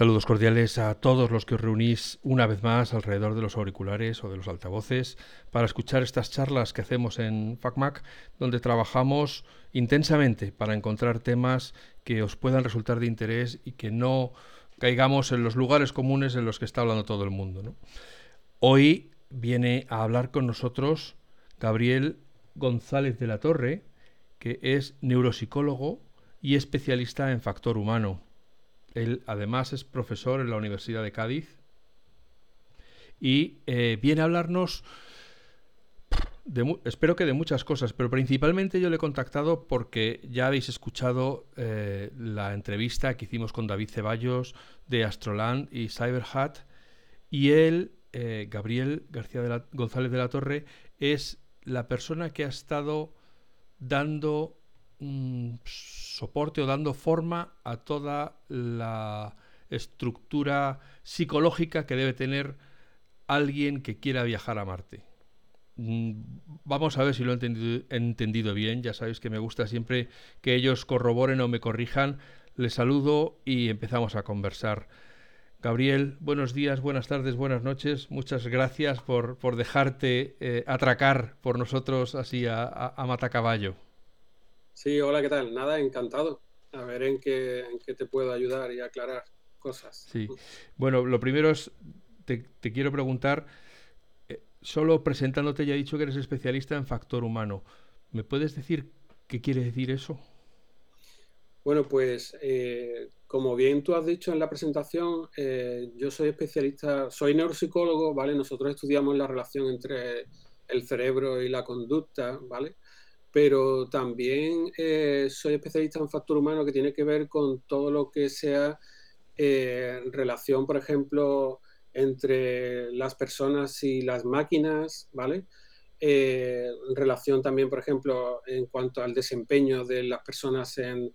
Saludos cordiales a todos los que os reunís una vez más alrededor de los auriculares o de los altavoces para escuchar estas charlas que hacemos en FacMac, donde trabajamos intensamente para encontrar temas que os puedan resultar de interés y que no caigamos en los lugares comunes en los que está hablando todo el mundo. Hoy viene a hablar con nosotros Gabriel González de la Torre, que es neuropsicólogo y especialista en factor humano. Él además es profesor en la Universidad de Cádiz y eh, viene a hablarnos, espero que de muchas cosas, pero principalmente yo le he contactado porque ya habéis escuchado eh, la entrevista que hicimos con David Ceballos de Astroland y CyberHat y él, eh, Gabriel García de González de la Torre, es la persona que ha estado dando soporte o dando forma a toda la estructura psicológica que debe tener alguien que quiera viajar a Marte. Mm, vamos a ver si lo he entendido, entendido, bien. Ya sabéis que me gusta siempre que ellos corroboren o me corrijan. Les saludo y empezamos a conversar. Gabriel, buenos días, buenas tardes, buenas noches. Muchas gracias por, por dejarte eh, atracar por nosotros así a, a, a matacaballo. Sí, hola, ¿qué tal? Nada, encantado. A ver en qué, en qué te puedo ayudar y aclarar cosas. Sí. Bueno, lo primero es, te, quiero preguntar, eh, solo presentándote ya he dicho que eres especialista en factor humano. ¿Me puedes decir qué quiere decir eso? Bueno, pues eh, como bien tú has dicho en la presentación, eh, yo soy especialista, soy neuropsicólogo, ¿vale? Nosotros estudiamos la relación entre el cerebro y la conducta, ¿vale? Pero también eh, soy especialista en factor humano que tiene que ver con todo lo que sea eh, relación, por ejemplo, entre las personas y las máquinas, ¿vale? Eh, relación también, por ejemplo, en cuanto al desempeño de las personas en,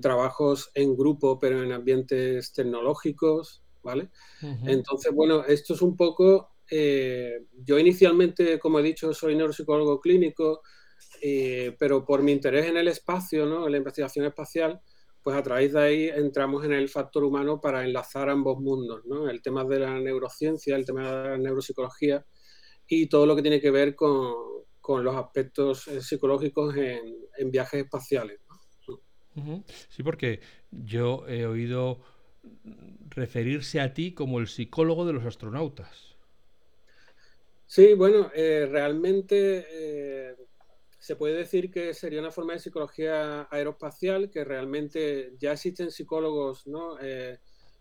trabajos en grupo, pero en ambientes tecnológicos, ¿vale? Entonces, bueno, esto es un poco, yo inicialmente, como he dicho, soy neuropsicólogo clínico, eh, pero por mi interés en el espacio, ¿no? en la investigación espacial, pues a través de ahí entramos en el factor humano para enlazar ambos mundos, ¿no? el tema de la neurociencia, el tema de la neuropsicología y todo lo que tiene que ver con, con los aspectos eh, psicológicos en, en, viajes espaciales. Sí, porque yo he oído referirse a ti como el psicólogo de los astronautas. Sí, bueno, eh, realmente se puede decir que sería una forma de psicología aeroespacial, que realmente ya existen psicólogos, ¿no? Eh,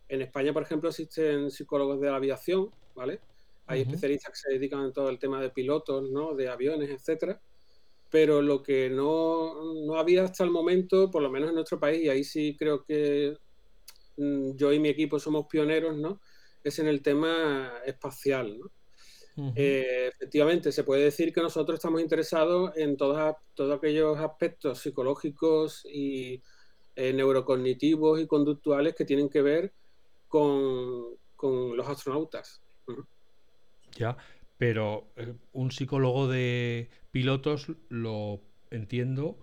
en España, por ejemplo, existen psicólogos de la aviación, ¿vale? Hay especialistas que se dedican a todo el tema de pilotos, ¿no? De aviones, etcétera. Pero lo que no, no había hasta el momento, por lo menos en nuestro país, y ahí sí creo que mm, yo y mi equipo somos pioneros, ¿no? Es en el tema espacial, ¿no? Eh, efectivamente, se puede decir que nosotros estamos interesados en todos, todos aquellos aspectos psicológicos y eh, neurocognitivos y conductuales que tienen que ver con, los astronautas. Ya, pero eh, un psicólogo de pilotos lo entiendo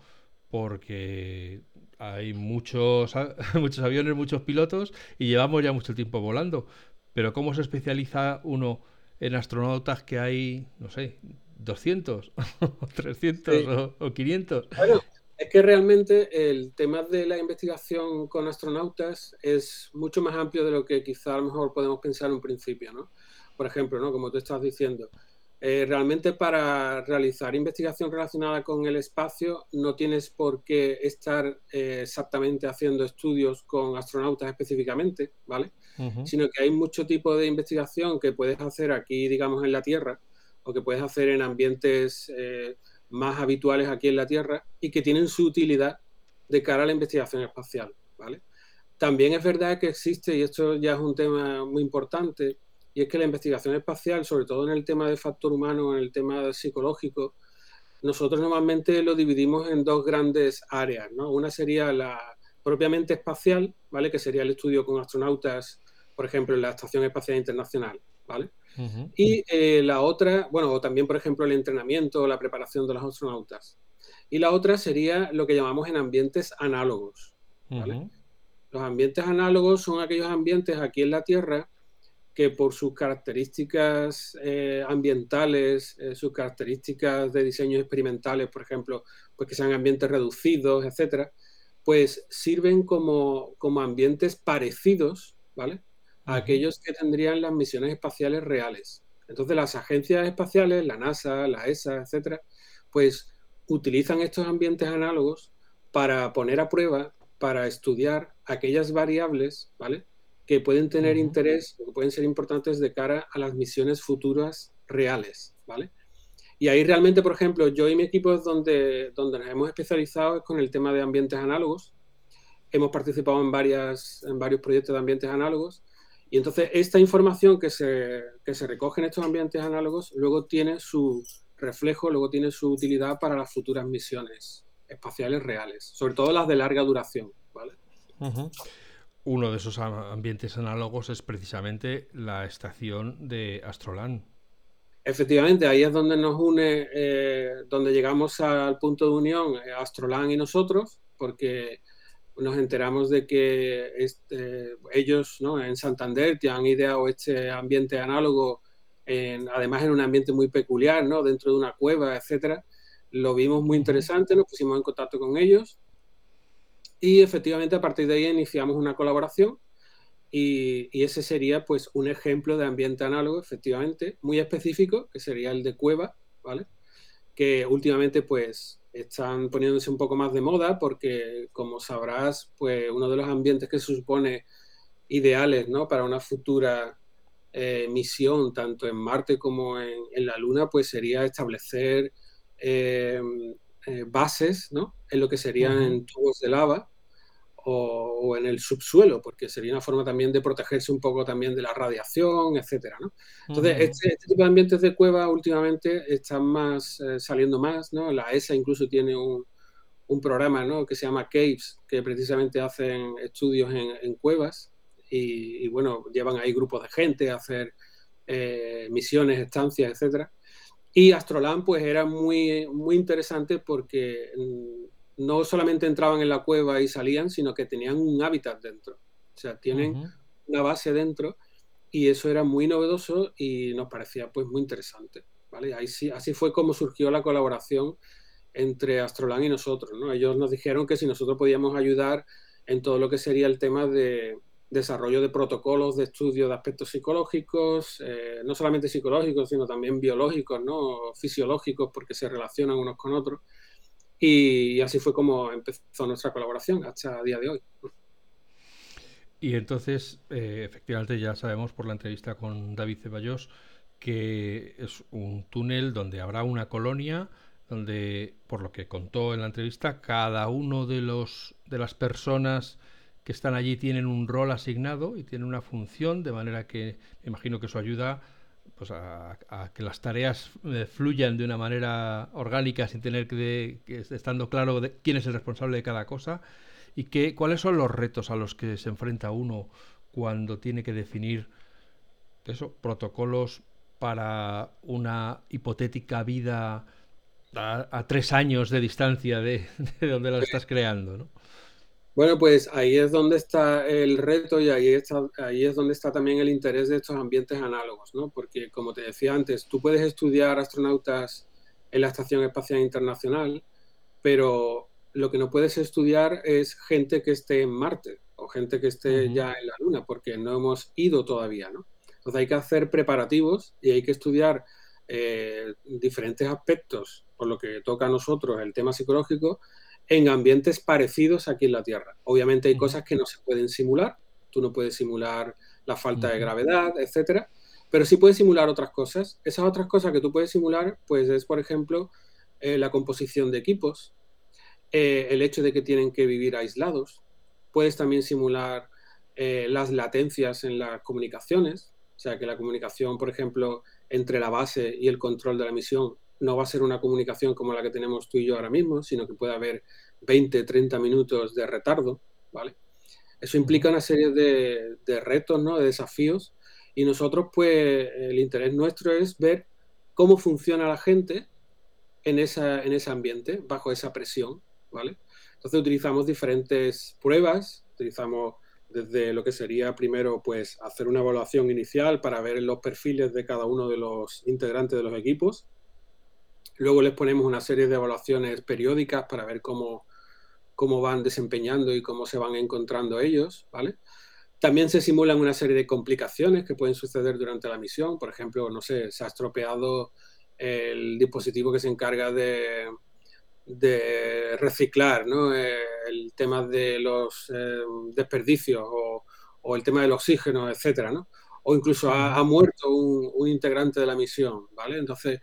porque hay muchos, muchos aviones, muchos pilotos y llevamos ya mucho tiempo volando. Pero ¿cómo se especializa uno? En astronautas que hay, no sé, 200 o 300 o, 500. Bueno, es que realmente el tema de la investigación con astronautas es mucho más amplio de lo que quizá a lo mejor podemos pensar en un principio, ¿no? Por ejemplo, ¿no? Como tú estás diciendo, eh, realmente para realizar investigación relacionada con el espacio no tienes por qué estar eh, exactamente haciendo estudios con astronautas específicamente, ¿vale? Sino que hay mucho tipo de investigación que puedes hacer aquí, digamos, en la Tierra, o que puedes hacer en ambientes eh, más habituales aquí en la Tierra y que tienen su utilidad de cara a la investigación espacial, ¿vale? También es verdad que existe, y esto ya es un tema muy importante, y es que la investigación espacial, sobre todo en el tema de factor humano, en el tema psicológico, nosotros normalmente lo dividimos en dos grandes áreas, ¿no? Una sería la propiamente espacial, ¿vale? Que sería el estudio con astronautas, por ejemplo, en la Estación Espacial Internacional, ¿vale? Y eh, la otra, bueno, o también, por ejemplo, el entrenamiento o la preparación de los astronautas. Y la otra sería lo que llamamos en ambientes análogos, ¿vale? Los ambientes análogos son aquellos ambientes aquí en la Tierra que por sus características eh, ambientales, eh, sus características de diseño experimentales, por ejemplo, pues que sean ambientes reducidos, etcétera, pues sirven como, como ambientes parecidos, ¿vale? A aquellos que tendrían las misiones espaciales reales. Entonces, las agencias espaciales, la NASA, la ESA, etcétera, pues utilizan estos ambientes análogos para poner a prueba, para estudiar aquellas variables, ¿vale? que pueden tener interés que pueden ser importantes de cara a las misiones futuras reales, ¿vale? Y ahí realmente, por ejemplo, yo y mi equipo es donde, donde nos hemos especializado es con el tema de ambientes análogos. Hemos participado en, varias, en varios proyectos de ambientes análogos. Y entonces esta información que se, que se recoge en estos ambientes análogos luego tiene su reflejo, luego tiene su utilidad para las futuras misiones espaciales reales, sobre todo las de larga duración, ¿vale? Uno de esos ambientes análogos es precisamente la estación de Astrolan. Efectivamente, ahí es donde nos une, eh, donde llegamos al punto de unión eh, Astrolan y nosotros, porque nos enteramos de que este, ellos ¿no? en Santander te han ideado este ambiente análogo, además en un ambiente muy peculiar, ¿no? dentro de una cueva, etcétera. Lo vimos muy interesante, nos pusimos en contacto con ellos y efectivamente a partir de ahí iniciamos una colaboración y, ese sería pues un ejemplo de ambiente análogo, efectivamente, muy específico, que sería el de Cueva, ¿vale? Que últimamente pues están poniéndose un poco más de moda porque, como sabrás, pues uno de los ambientes que se supone ideales, ¿no? Para una futura eh, misión, tanto en Marte como en, la Luna, pues sería establecer eh, eh, bases, ¿no? En lo que serían tubos de lava o, en el subsuelo, porque sería una forma también de protegerse un poco también de la radiación, etcétera, ¿no? Entonces, este, este, tipo de ambientes de cueva últimamente están más eh, saliendo más, ¿no? La ESA incluso tiene un, un, programa, ¿no? Que se llama Caves, que precisamente hacen estudios en, cuevas y, bueno, llevan ahí grupos de gente a hacer eh, misiones, estancias, etcétera. Y Astroland, pues era muy, muy interesante porque mm, no solamente entraban en la cueva y salían, sino que tenían un hábitat dentro. O sea, tienen una base dentro y eso era muy novedoso y nos parecía pues muy interesante. ¿vale? Ahí sí, así fue como surgió la colaboración entre Astrolan y nosotros. ¿no? Ellos nos dijeron que si nosotros podíamos ayudar en todo lo que sería el tema de desarrollo de protocolos de estudio de aspectos psicológicos, eh, no solamente psicológicos, sino también biológicos, ¿no? fisiológicos, porque se relacionan unos con otros. Y así fue como empezó nuestra colaboración hasta el día de hoy. Y entonces, eh, efectivamente, ya sabemos por la entrevista con David Ceballos que es un túnel donde habrá una colonia donde, por lo que contó en la entrevista, cada uno de los de las personas que están allí tienen un rol asignado y tienen una función, de manera que me imagino que eso ayuda pues a, que las tareas eh, fluyan de una manera orgánica sin tener que, estando claro de quién es el responsable de cada cosa y que, cuáles son los retos a los que se enfrenta uno cuando tiene que definir eso, protocolos para una hipotética vida a, tres años de distancia de, de donde la estás creando, ¿no? Bueno, pues ahí es donde está el reto y ahí, está, ahí es donde está también el interés de estos ambientes análogos, ¿no? Porque como te decía antes, tú puedes estudiar astronautas en la Estación Espacial Internacional, pero lo que no puedes estudiar es gente que esté en Marte o gente que esté ya en la Luna, porque no hemos ido todavía, ¿no? Entonces hay que hacer preparativos y hay que estudiar eh, diferentes aspectos, por lo que toca a nosotros el tema psicológico, en ambientes parecidos aquí en la Tierra. Obviamente hay cosas que no se pueden simular, tú no puedes simular la falta de gravedad, etcétera, pero sí puedes simular otras cosas. Esas otras cosas que tú puedes simular, pues es, por ejemplo, eh, la composición de equipos, eh, el hecho de que tienen que vivir aislados. Puedes también simular eh, las latencias en las comunicaciones, o sea, que la comunicación, por ejemplo, entre la base y el control de la misión no va a ser una comunicación como la que tenemos tú y yo ahora mismo, sino que puede haber 20, 30 minutos de retardo, ¿vale? Eso implica una serie de, retos, ¿no? De desafíos y nosotros, pues, el interés nuestro es ver cómo funciona la gente en, en ese ambiente, bajo esa presión, ¿vale? Entonces utilizamos diferentes pruebas Utilizamos desde lo que sería primero pues hacer una evaluación inicial para ver los perfiles de cada uno de los integrantes de los equipos. Luego les ponemos una serie de evaluaciones periódicas para ver cómo, cómo van desempeñando y cómo se van encontrando ellos, ¿vale? También se simulan una serie de complicaciones que pueden suceder durante la misión. Por ejemplo, no sé, se ha estropeado el dispositivo que se encarga de, reciclar, ¿no? Eh, el tema de los eh, desperdicios o, el tema del oxígeno, etcétera, ¿no? O incluso ha, muerto un, integrante de la misión, ¿vale? Entonces,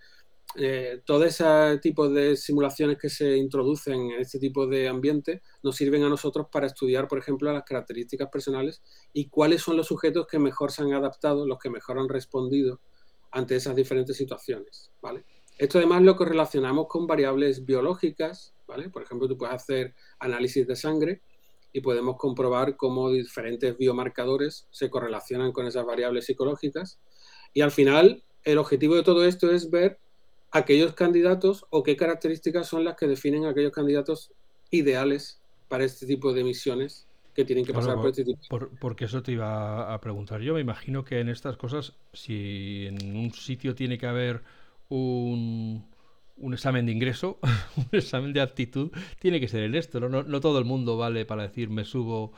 eh, todo ese tipo de simulaciones que se introducen en este tipo de ambiente nos sirven a nosotros para estudiar, por ejemplo, las características personales y cuáles son los sujetos que mejor se han adaptado, los que mejor han respondido ante esas diferentes situaciones, ¿vale? Esto además lo correlacionamos con variables biológicas, ¿vale? Por ejemplo, tú puedes hacer análisis de sangre y podemos comprobar cómo diferentes biomarcadores se correlacionan con esas variables psicológicas. Y al final, el objetivo de todo esto es ver aquellos candidatos o qué características son las que definen aquellos candidatos ideales para este tipo de misiones que tienen que pasar por, este tipo. porque eso te iba a preguntar yo. Me imagino que en estas cosas, si en un sitio tiene que haber un, un examen de ingreso, un examen de aptitud, tiene que ser el esto. ¿no? No, todo el mundo vale para decir me subo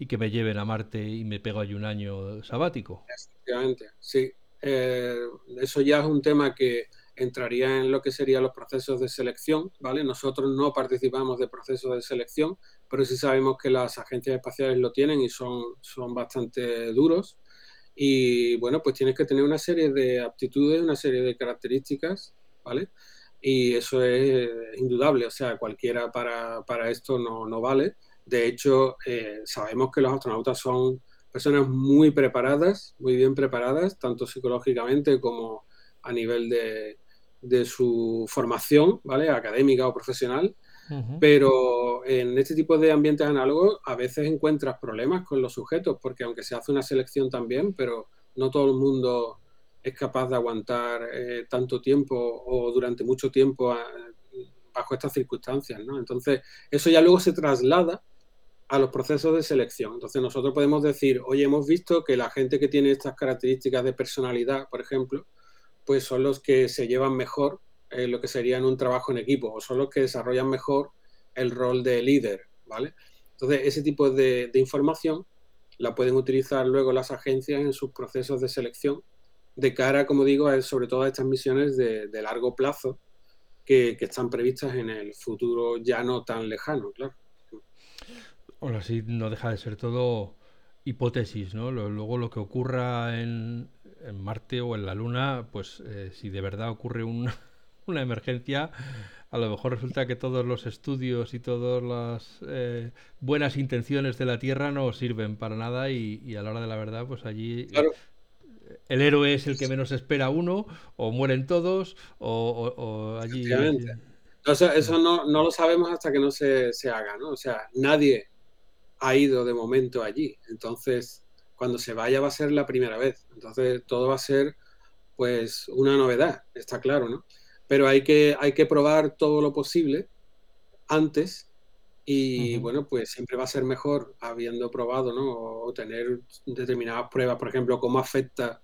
y que me lleven a Marte y me pego allí un año sabático. Efectivamente, sí. Eh, eso ya es un tema que entraría en lo que serían los procesos de selección, ¿vale? Nosotros no participamos de procesos de selección, pero sí sabemos que las agencias espaciales lo tienen y son, son bastante duros. Y bueno, pues tienes que tener una serie de aptitudes, una serie de características, ¿vale? Y eso es indudable, o sea, cualquiera para, para esto no, no, vale. De hecho, eh, sabemos que los astronautas son personas muy preparadas, muy bien preparadas, tanto psicológicamente como a nivel de, de su formación, ¿vale? Académica o profesional. Pero en este tipo de ambientes análogos a veces encuentras problemas con los sujetos, porque aunque se hace una selección también, pero no todo el mundo es capaz de aguantar eh, tanto tiempo o durante mucho tiempo bajo estas circunstancias, ¿no? Entonces, eso ya luego se traslada a los procesos de selección. Entonces, nosotros podemos decir, oye, hemos visto que la gente que tiene estas características de personalidad, por ejemplo, pues son los que se llevan mejor eh, lo que sería en un trabajo en equipo, o son los que desarrollan mejor el rol de líder, ¿vale? Entonces, ese tipo de, información la pueden utilizar luego las agencias en sus procesos de selección de cara, como digo, sobre todo a estas misiones de, largo plazo que, están previstas en el futuro ya no tan lejano, claro. Bueno, así no deja de ser todo hipótesis, ¿no? Luego lo que ocurra en, Marte o en la Luna, pues eh, si de verdad ocurre un, una emergencia, a lo mejor resulta que todos los estudios y todas las eh, buenas intenciones de la Tierra no sirven para nada y, a la hora de la verdad, pues allí el héroe es el que menos espera uno, o mueren todos, o, allí... eso no, no, lo sabemos hasta que no se, se haga, ¿no? O sea, nadie ha ido de momento allí. Entonces, cuando se vaya va a ser la primera vez. Entonces, todo va a ser, pues, una novedad, está claro, ¿no? pero hay que, hay que probar todo lo posible antes y bueno, pues siempre va a ser mejor habiendo probado, ¿no? O tener determinadas pruebas, por ejemplo, cómo afecta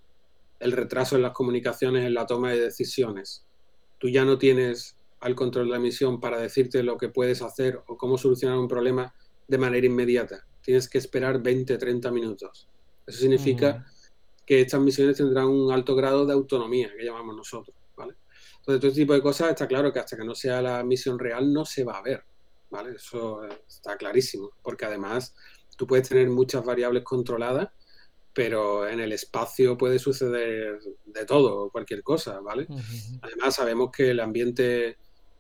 el retraso en las comunicaciones en la toma de decisiones. Tú ya no tienes al control de la misión para decirte lo que puedes hacer o cómo solucionar un problema de manera inmediata. Tienes que esperar 20, 30 minutos. Eso significa que estas misiones tendrán un alto grado de autonomía, que llamamos nosotros. Entonces, todo este tipo de cosas está claro que hasta que no sea la misión real no se va a ver, ¿vale? Eso está clarísimo, porque además tú puedes tener muchas variables controladas, pero en el espacio puede suceder de todo, cualquier cosa, ¿vale? Además sabemos que el ambiente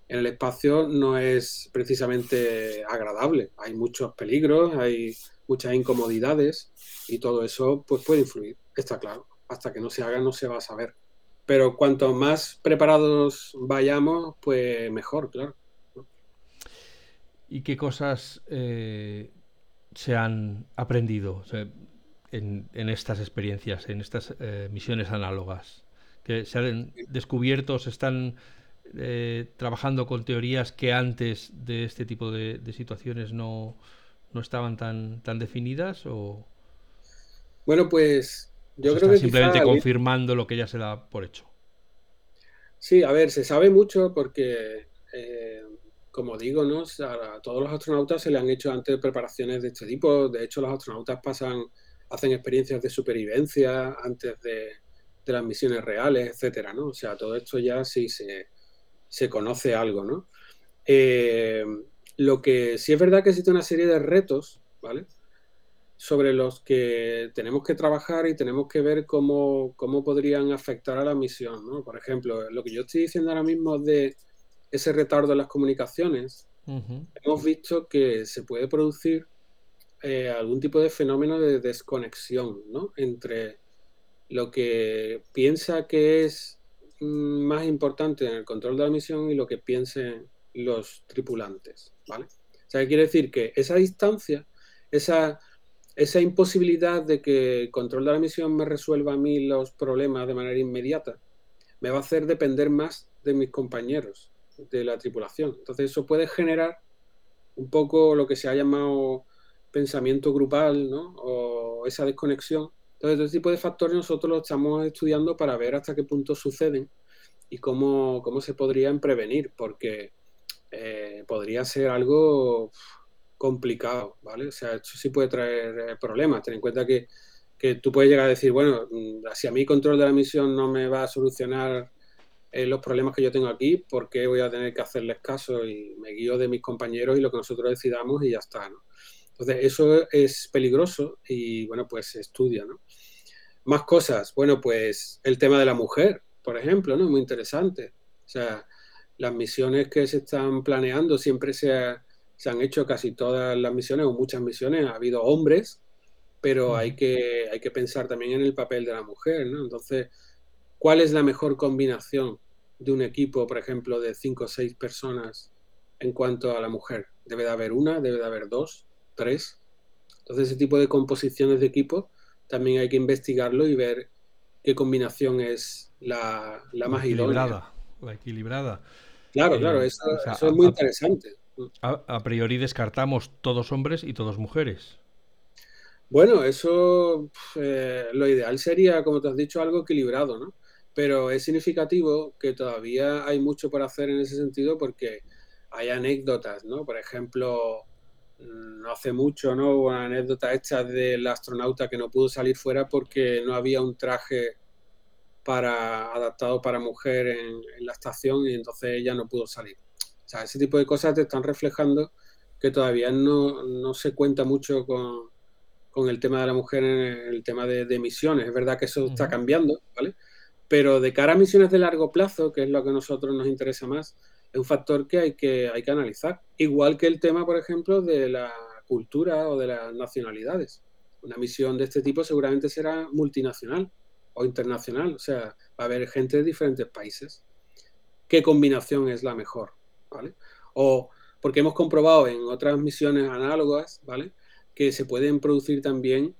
en el espacio no es precisamente agradable, hay muchos peligros, hay muchas incomodidades y todo eso pues puede influir, está claro. Hasta que no se haga no se va a saber pero cuanto más preparados vayamos, pues mejor, claro. ¿Y qué cosas eh, se han aprendido en, estas experiencias, en estas eh, misiones análogas? Que se han descubierto, se están eh, trabajando con teorías que antes de este tipo de, situaciones no, no estaban tan, tan definidas o... Bueno, pues yo creo que... Simplemente confirmando lo que ya se da por hecho. Sí, a ver, se sabe mucho porque, eh, como digo, ¿no? a todos los astronautas se le han hecho antes preparaciones de este tipo. De hecho, los astronautas pasan, hacen experiencias de supervivencia antes de, las misiones reales, etcétera, ¿no? O sea, todo esto ya sí se, conoce algo, ¿no? Eh, lo que sí es verdad que existe una serie de retos, ¿vale? Sobre los que tenemos que trabajar y tenemos que ver cómo, podrían afectar a la misión, ¿no? Por ejemplo, lo que yo estoy diciendo ahora mismo de ese retardo en las comunicaciones, hemos visto que se puede producir eh, algún tipo de fenómeno de desconexión, ¿no? Entre lo que piensa que es mm, más importante en el control de la misión y lo que piensen los tripulantes, ¿vale? O sea, quiere decir que esa distancia, esa, esa imposibilidad de que el control de la misión me resuelva a mí los problemas de manera inmediata, me va a hacer depender más de mis compañeros de la tripulación. Entonces eso puede generar un poco lo que se ha llamado pensamiento grupal, ¿no? O esa desconexión. Entonces, este tipo de factores nosotros los estamos estudiando para ver hasta qué punto suceden y cómo, cómo se podrían prevenir, porque eh, podría ser algo complicado, ¿vale? O sea, esto sí puede traer eh, problemas. Ten en cuenta que, tú puedes llegar a decir, bueno, mm, si a mí control de la misión no me va a solucionar eh, los problemas que yo tengo aquí, ¿por qué voy a tener que hacerles caso? Y me guío de mis compañeros y lo que nosotros decidamos y ya está, ¿no? Entonces, eso es peligroso y, bueno, pues se estudia, ¿no? Más cosas. Bueno, pues el tema de la mujer, por ejemplo, ¿no? Muy interesante. O sea, las misiones que se están planeando siempre se, han hecho casi todas las misiones o muchas misiones, ha habido hombres, pero hay que, hay que pensar también en el papel de la mujer, ¿no? Entonces, ¿cuál es la mejor combinación de un equipo, por ejemplo, de cinco o seis personas en cuanto a la mujer? ¿Debe de haber una? ¿Debe de haber dos? ¿Tres? Entonces, ese tipo de composiciones de equipo también hay que investigarlo y ver qué combinación es la, más idónea. La equilibrada. Claro, eh, claro, eso, es muy interesante. A, priori descartamos todos hombres y todos mujeres. Bueno, eso eh, lo ideal sería, como te has dicho, algo equilibrado, ¿no? Pero es significativo que todavía hay mucho por hacer en ese sentido porque hay anécdotas, ¿no? Por ejemplo, mm, no hace mucho, ¿no? Hubo una anécdota hecha del astronauta que no pudo salir fuera porque no había un traje para, adaptado para mujer en, la estación y entonces ella no pudo salir. O sea, ese tipo de cosas te están reflejando que todavía no, se cuenta mucho con, el tema de la mujer en el tema de, emisiones. Es verdad que eso está cambiando, ¿vale? Pero de cara a misiones de largo plazo, que es lo que a nosotros nos interesa más, es un factor que hay que, hay que analizar. Igual que el tema, por ejemplo, de la cultura o de las nacionalidades. Una misión de este tipo seguramente será multinacional o internacional, o sea, va a haber gente de diferentes países. ¿Qué combinación es la mejor? ¿Vale? O porque hemos comprobado en otras misiones análogas, ¿vale? Que se pueden producir también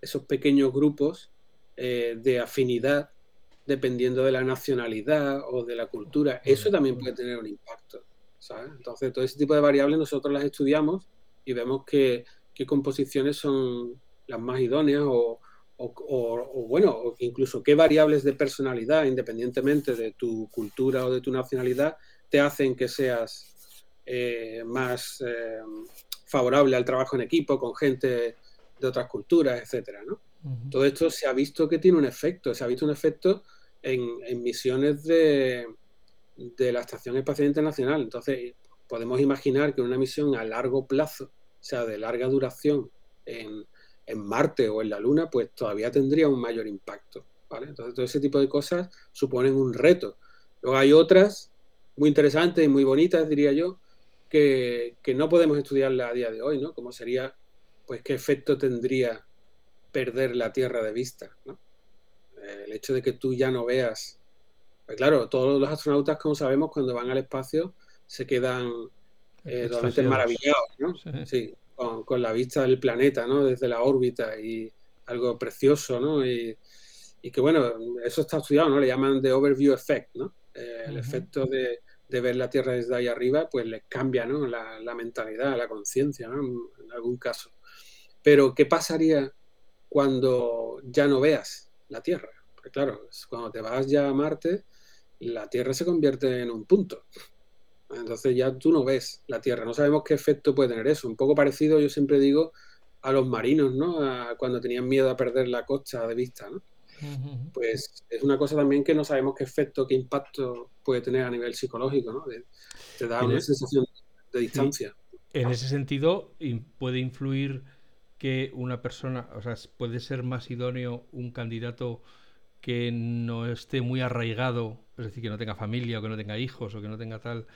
esos pequeños grupos eh, de afinidad dependiendo de la nacionalidad o de la cultura. Eso también puede tener un impacto, ¿sabes? Entonces, todo ese tipo de variables nosotros las estudiamos y vemos que, qué composiciones son las más idóneas o, o, bueno, incluso qué variables de personalidad, independientemente de tu cultura o de tu nacionalidad, te hacen que seas eh, más eh, favorable al trabajo en equipo con gente de otras culturas, etcétera, ¿no? Todo esto se ha visto que tiene un efecto, se ha visto un efecto en, misiones de, de la Estación Espacial Internacional. Entonces, podemos imaginar que una misión a largo plazo, o sea, de larga duración en, en Marte o en la Luna, pues todavía tendría un mayor impacto. ¿vale? Entonces, todo ese tipo de cosas suponen un reto. Luego hay otras muy interesantes y muy bonitas, diría yo, que, no podemos estudiarla a día de hoy, ¿no? Como sería, pues, qué efecto tendría perder la Tierra de vista, ¿no? El hecho de que tú ya no veas. Pues claro, todos los astronautas, como sabemos, cuando van al espacio se quedan eh, totalmente maravillados, ¿no? sí con, la vista del planeta, ¿no? Desde la órbita y algo precioso, ¿no? Y, que bueno, eso está estudiado, ¿no? Le llaman de overview effect, ¿no? Eh, el efecto de, de ver la Tierra desde ahí arriba, pues les cambia ¿no? la, la mentalidad, la conciencia, ¿no? en algún caso. Pero, ¿qué pasaría cuando ya no veas la Tierra? Porque claro, cuando te vas ya a Marte, la Tierra se convierte en un punto. Entonces ya tú no ves la Tierra, no sabemos qué efecto puede tener eso. Un poco parecido, yo siempre digo, a los marinos, ¿no? cuando tenían miedo a perder la costa de vista, ¿no? Pues es una cosa también que no sabemos qué efecto, qué impacto puede tener a nivel psicológico, ¿no? te da una sensación de distancia. En ese sentido, puede influir que una persona, o sea, puede ser más idóneo un candidato que no esté muy arraigado, es decir, que no tenga familia o que no tenga hijos o que no tenga tal,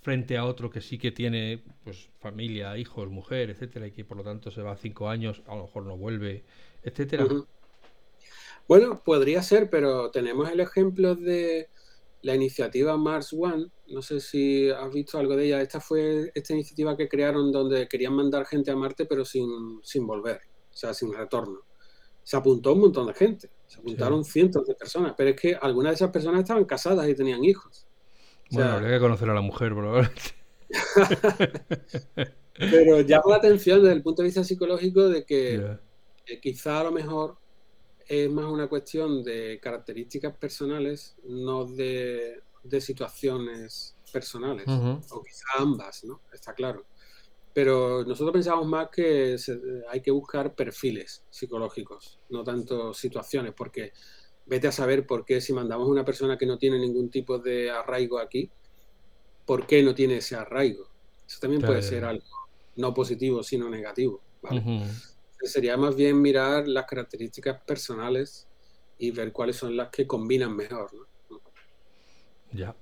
frente a otro que sí que tiene pues familia, hijos, mujer, etcétera, y que por lo tanto se va cinco años, a lo mejor no vuelve, etcétera. Bueno, podría ser, pero tenemos el ejemplo de la iniciativa Mars One. No sé si has visto algo de ella. Esta fue esta iniciativa que crearon donde querían mandar gente a Marte, pero sin, sin volver, o sea, sin retorno. Se apuntó un montón de gente, se apuntaron cientos de personas, pero es que algunas de esas personas estaban casadas y tenían hijos. Bueno, habría que conocer a la mujer, probablemente. pero llama la atención desde el punto de vista psicológico de que, que quizá a lo mejor es más una cuestión de características personales, no de, situaciones personales, o quizá ambas, ¿no? Está claro. Pero nosotros pensamos más que hay que buscar perfiles psicológicos, no tanto situaciones, porque vete a saber por qué si mandamos a una persona que no tiene ningún tipo de arraigo aquí, ¿por qué no tiene ese arraigo? Eso también puede ser algo no positivo, sino negativo. ¿vale? sería más bien mirar las características personales y ver cuáles son las que combinan mejor. Ya.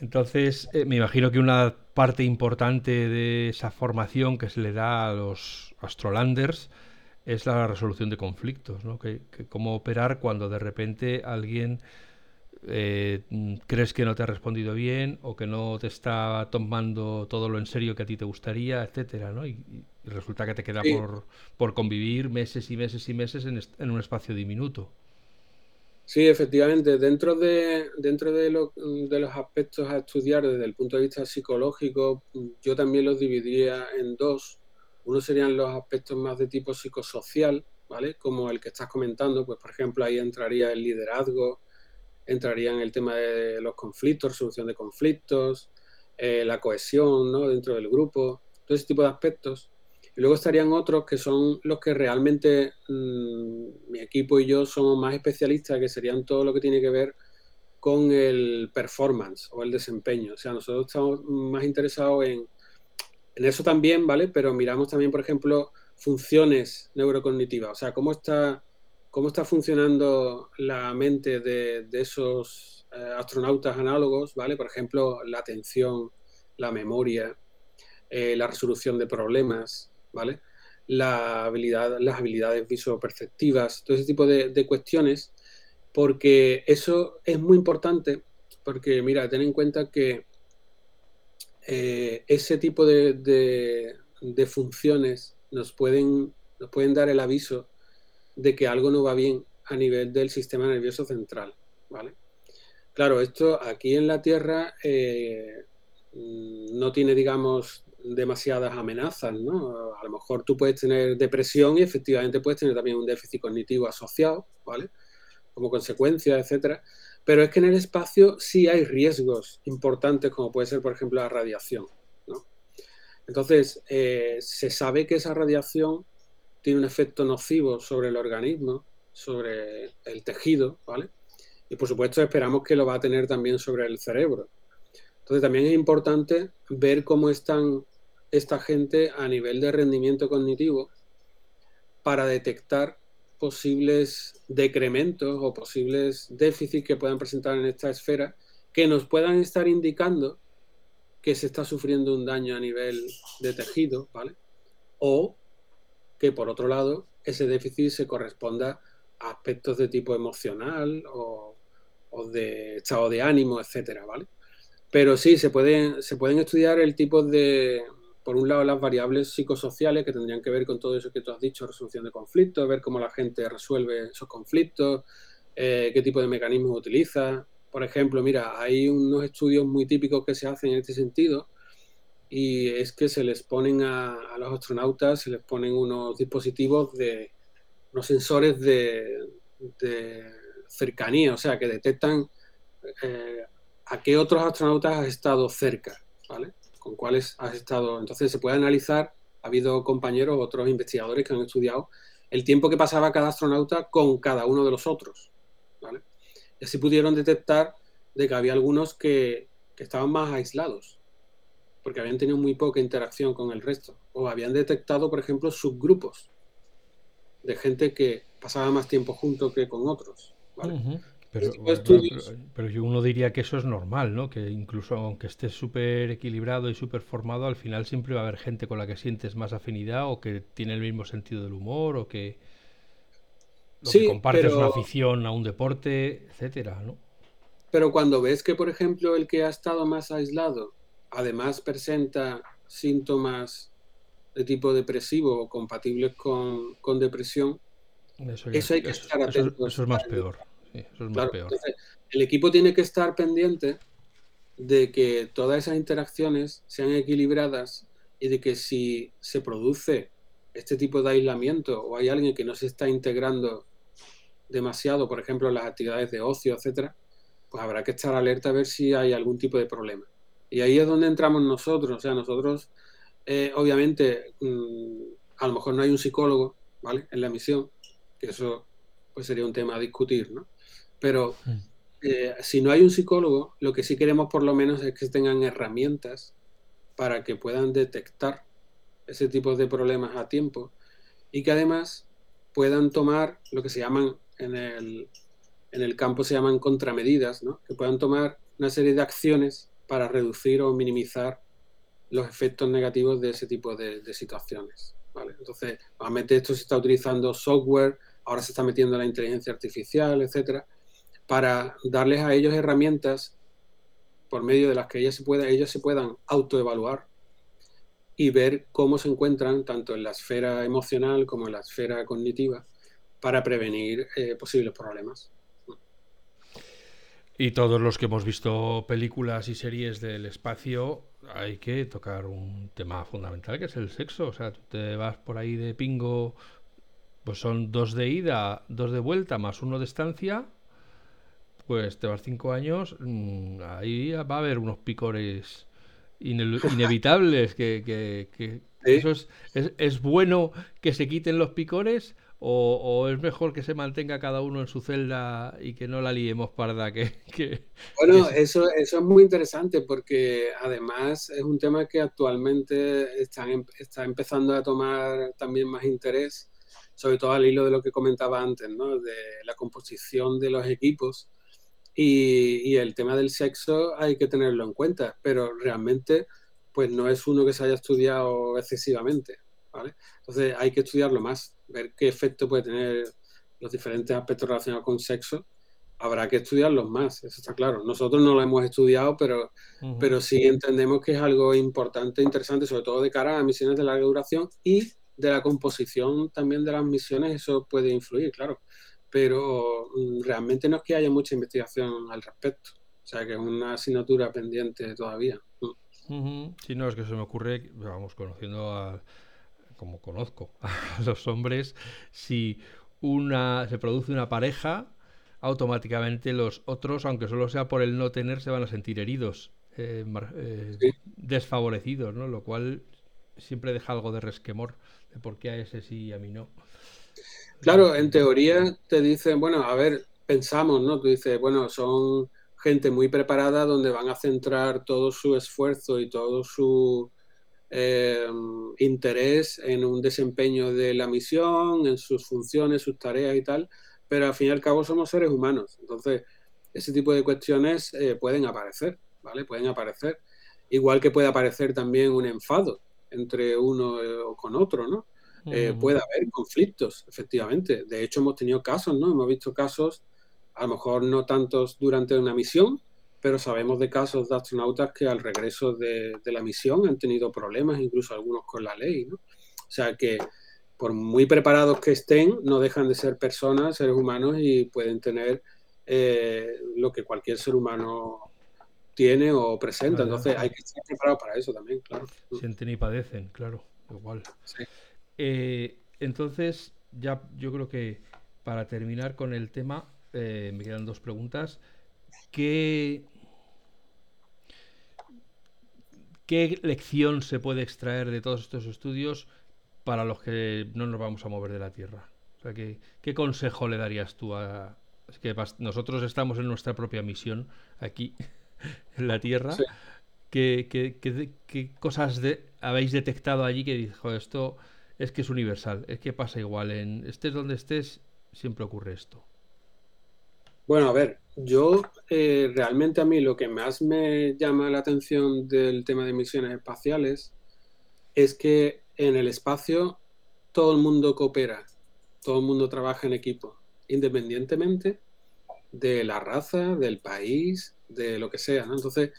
Entonces, eh, me imagino que una parte importante de esa formación que se le da a los astrolanders es la resolución de conflictos, ¿no? que cómo operar cuando de repente alguien eh, crees que no te ha respondido bien o que no te está tomando todo lo en serio que a ti te gustaría, etcétera, ¿no? Y, resulta que te queda por, por, convivir meses y meses y meses en, un espacio diminuto. Sí, efectivamente. Dentro de, dentro de, de, los aspectos a estudiar desde el punto de vista psicológico, yo también los dividiría en dos. Uno serían los aspectos más de tipo psicosocial, ¿vale? Como el que estás comentando, pues por ejemplo ahí entraría el liderazgo, entraría en el tema de los conflictos, resolución de conflictos, eh, la cohesión ¿no? dentro del grupo, todo ese tipo de aspectos. Y luego estarían otros que son los que realmente mm, mi equipo y yo somos más especialistas, que serían todo lo que tiene que ver con el performance o el desempeño. O sea, nosotros estamos más interesados en, en eso también, ¿vale? Pero miramos también, por ejemplo, funciones neurocognitivas. O sea, cómo está cómo está funcionando la mente de, esos eh, astronautas análogos, ¿vale? Por ejemplo, la atención, la memoria, eh, la resolución de problemas, ¿vale? La habilidad, las habilidades visoperceptivas, todo ese tipo de, cuestiones, porque eso es muy importante, porque mira, ten en cuenta que eh, ese tipo de, de, funciones nos pueden, nos pueden dar el aviso de que algo no va bien a nivel del sistema nervioso central, ¿vale? Claro, esto aquí en la Tierra eh, no tiene, digamos, demasiadas amenazas, ¿no? A lo mejor tú puedes tener depresión y efectivamente puedes tener también un déficit cognitivo asociado, ¿vale? Como consecuencia, etcétera. Pero es que en el espacio sí hay riesgos importantes, como puede ser, por ejemplo, la radiación. Entonces, eh, se sabe que esa radiación tiene un efecto nocivo sobre el organismo, sobre el tejido, ¿vale? Y por supuesto esperamos que lo va a tener también sobre el cerebro. Entonces también es importante ver cómo están esta gente a nivel de rendimiento cognitivo para detectar posibles decrementos o posibles déficits que puedan presentar en esta esfera que nos puedan estar indicando que se está sufriendo un daño a nivel de tejido, ¿vale? O que por otro lado ese déficit se corresponda a aspectos de tipo emocional o, de estado de ánimo, etcétera, ¿vale? Pero sí, se pueden, se pueden estudiar el tipo de, por un lado, las variables psicosociales que tendrían que ver con todo eso que tú has dicho, resolución de conflictos, ver cómo la gente resuelve esos conflictos, eh, qué tipo de mecanismos utiliza, por ejemplo, mira, hay unos estudios muy típicos que se hacen en este sentido y es que se les ponen a, los astronautas, se les ponen unos dispositivos de, unos sensores de, cercanía, o sea, que detectan eh, a qué otros astronautas has estado cerca, ¿vale? Con cuáles has estado. Entonces se puede analizar, ha habido compañeros, otros investigadores que han estudiado el tiempo que pasaba cada astronauta con cada uno de los otros. Y así pudieron detectar de que había algunos que, que estaban más aislados, porque habían tenido muy poca interacción con el resto, o habían detectado, por ejemplo, subgrupos de gente que pasaba más tiempo junto que con otros. Pero, pero, uno diría que eso es normal, ¿no? Que incluso aunque estés súper equilibrado y súper formado, al final siempre va a haber gente con la que sientes más afinidad o que tiene el mismo sentido del humor o que, compartes una afición a un deporte, etcétera, ¿no? Pero cuando ves que, por ejemplo, el que ha estado más aislado, además presenta síntomas de tipo depresivo o compatibles con, depresión, eso, hay que estar atento. Eso, es más peor. Eso es más peor. el equipo tiene que estar pendiente de que todas esas interacciones sean equilibradas y de que si se produce este tipo de aislamiento o hay alguien que no se está integrando demasiado, por ejemplo, en las actividades de ocio, etcétera, pues habrá que estar alerta a ver si hay algún tipo de problema. Y ahí es donde entramos nosotros. O sea, nosotros, eh, obviamente, mm, a lo mejor no hay un psicólogo, ¿vale? En la misión, que eso pues sería un tema a discutir, ¿no? Pero eh, si no hay un psicólogo, lo que sí queremos por lo menos es que tengan herramientas para que puedan detectar ese tipo de problemas a tiempo y que además puedan tomar lo que se llaman en el, en el campo se llaman contramedidas, ¿no? que puedan tomar una serie de acciones para reducir o minimizar los efectos negativos de ese tipo de, situaciones. ¿vale? Entonces, obviamente esto se está utilizando software, ahora se está metiendo la inteligencia artificial, etcétera, para darles a ellos herramientas por medio de las que ellos se, pueda, ellos se puedan autoevaluar y ver cómo se encuentran tanto en la esfera emocional como en la esfera cognitiva para prevenir eh, posibles problemas. Y todos los que hemos visto películas y series del espacio, hay que tocar un tema fundamental que es el sexo. O sea, tú te vas por ahí de pingo, pues son dos de ida, dos de vuelta, más uno de estancia. Pues te vas cinco años, mm, ahí va a haber unos picores inevitables que, que, eso es, es, es bueno que se quiten los picores o, es mejor que se mantenga cada uno en su celda y que no la liemos parda? Que, que bueno, Eso, eso es muy interesante porque además es un tema que actualmente está, em, está empezando a tomar también más interés, sobre todo al hilo de lo que comentaba antes, ¿no? de la composición de los equipos. Y, y el tema del sexo hay que tenerlo en cuenta, pero realmente pues no es uno que se haya estudiado excesivamente. ¿vale? Entonces hay que estudiarlo más ver qué efecto puede tener los diferentes aspectos relacionados con sexo, habrá que estudiarlos más, eso está claro. Nosotros no lo hemos estudiado, pero, pero sí entendemos que es algo importante, interesante, sobre todo de cara a misiones de larga duración y de la composición también de las misiones, eso puede influir, claro. Pero mm, realmente no es que haya mucha investigación al respecto. O sea, que es una asignatura pendiente todavía. Si no, es que se me ocurre, vamos, conociendo a como conozco a los hombres, si una se produce una pareja, automáticamente los otros, aunque solo sea por el no tener, se van a sentir heridos, eh, eh, desfavorecidos, ¿no? Lo cual siempre deja algo de resquemor de por qué a ese sí y a mí no. Claro, en teoría te dicen, bueno, a ver, pensamos, ¿no? Tú dices, bueno, son gente muy preparada donde van a centrar todo su esfuerzo y todo su, eh, interés en un desempeño de la misión, en sus funciones, sus tareas y tal, pero al fin y al cabo somos seres humanos. Entonces, ese tipo de cuestiones eh, pueden aparecer, ¿vale? Pueden aparecer. Igual que puede aparecer también un enfado entre uno eh, o con otro, ¿no? Puede haber conflictos, efectivamente. De hecho, hemos tenido casos, ¿no? Hemos visto casos, a lo mejor no tantos durante una misión, pero sabemos de casos de astronautas que al regreso de, la misión han tenido problemas, incluso algunos con la ley. ¿no? O sea que por muy preparados que estén, no dejan de ser personas, seres humanos y pueden tener eh, lo que cualquier ser humano tiene o presenta. Entonces hay que estar preparado para eso también, claro. Sienten y padecen, claro, igual. Eh, entonces, ya yo creo que para terminar con el tema, eh, me quedan dos preguntas. ¿Qué, ¿Qué lección se puede extraer de todos estos estudios para los que no nos vamos a mover de la Tierra? O sea, ¿qué, qué consejo le darías tú a... Es que nosotros estamos en nuestra propia misión aquí en la Tierra. ¿Qué, qué, cosas de, habéis detectado allí que dijo esto es que es universal? Es que pasa igual. En estés donde estés, siempre ocurre esto. Bueno, a ver, yo eh, realmente a mí lo que más me llama la atención del tema de misiones espaciales es que en el espacio todo el mundo coopera, todo el mundo trabaja en equipo, independientemente de la raza, del país, de lo que sea. Entonces,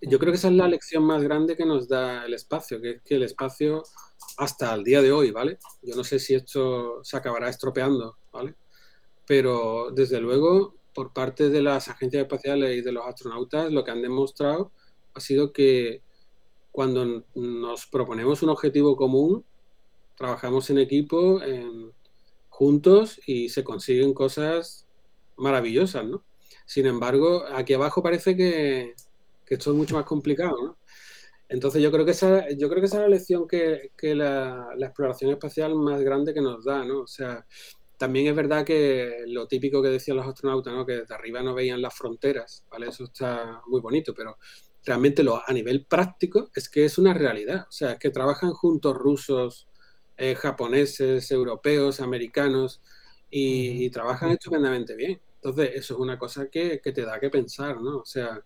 yo creo que esa es la lección más grande que nos da el espacio, que es que el espacio hasta el día de hoy, ¿vale? Yo no sé si esto se acabará estropeando, ¿vale? Pero desde luego, por parte de las agencias espaciales y de los astronautas, lo que han demostrado ha sido que cuando nos proponemos un objetivo común, trabajamos en equipo, juntos y se consiguen cosas maravillosas, ¿no? Sin embargo, aquí abajo parece que, esto es mucho más complicado, ¿no? Entonces yo creo que esa, yo creo que esa es la lección que, la, exploración espacial más grande que nos da, ¿no? O sea, también es verdad que lo típico que decían los astronautas, ¿no? Que desde arriba no veían las fronteras, ¿vale? Eso está muy bonito, pero realmente lo, a nivel práctico es que es una realidad. O sea, es que trabajan juntos rusos, eh, japoneses, europeos, americanos, y trabajan estupendamente bien. Entonces, eso es una cosa que, te da que pensar, ¿no? O sea,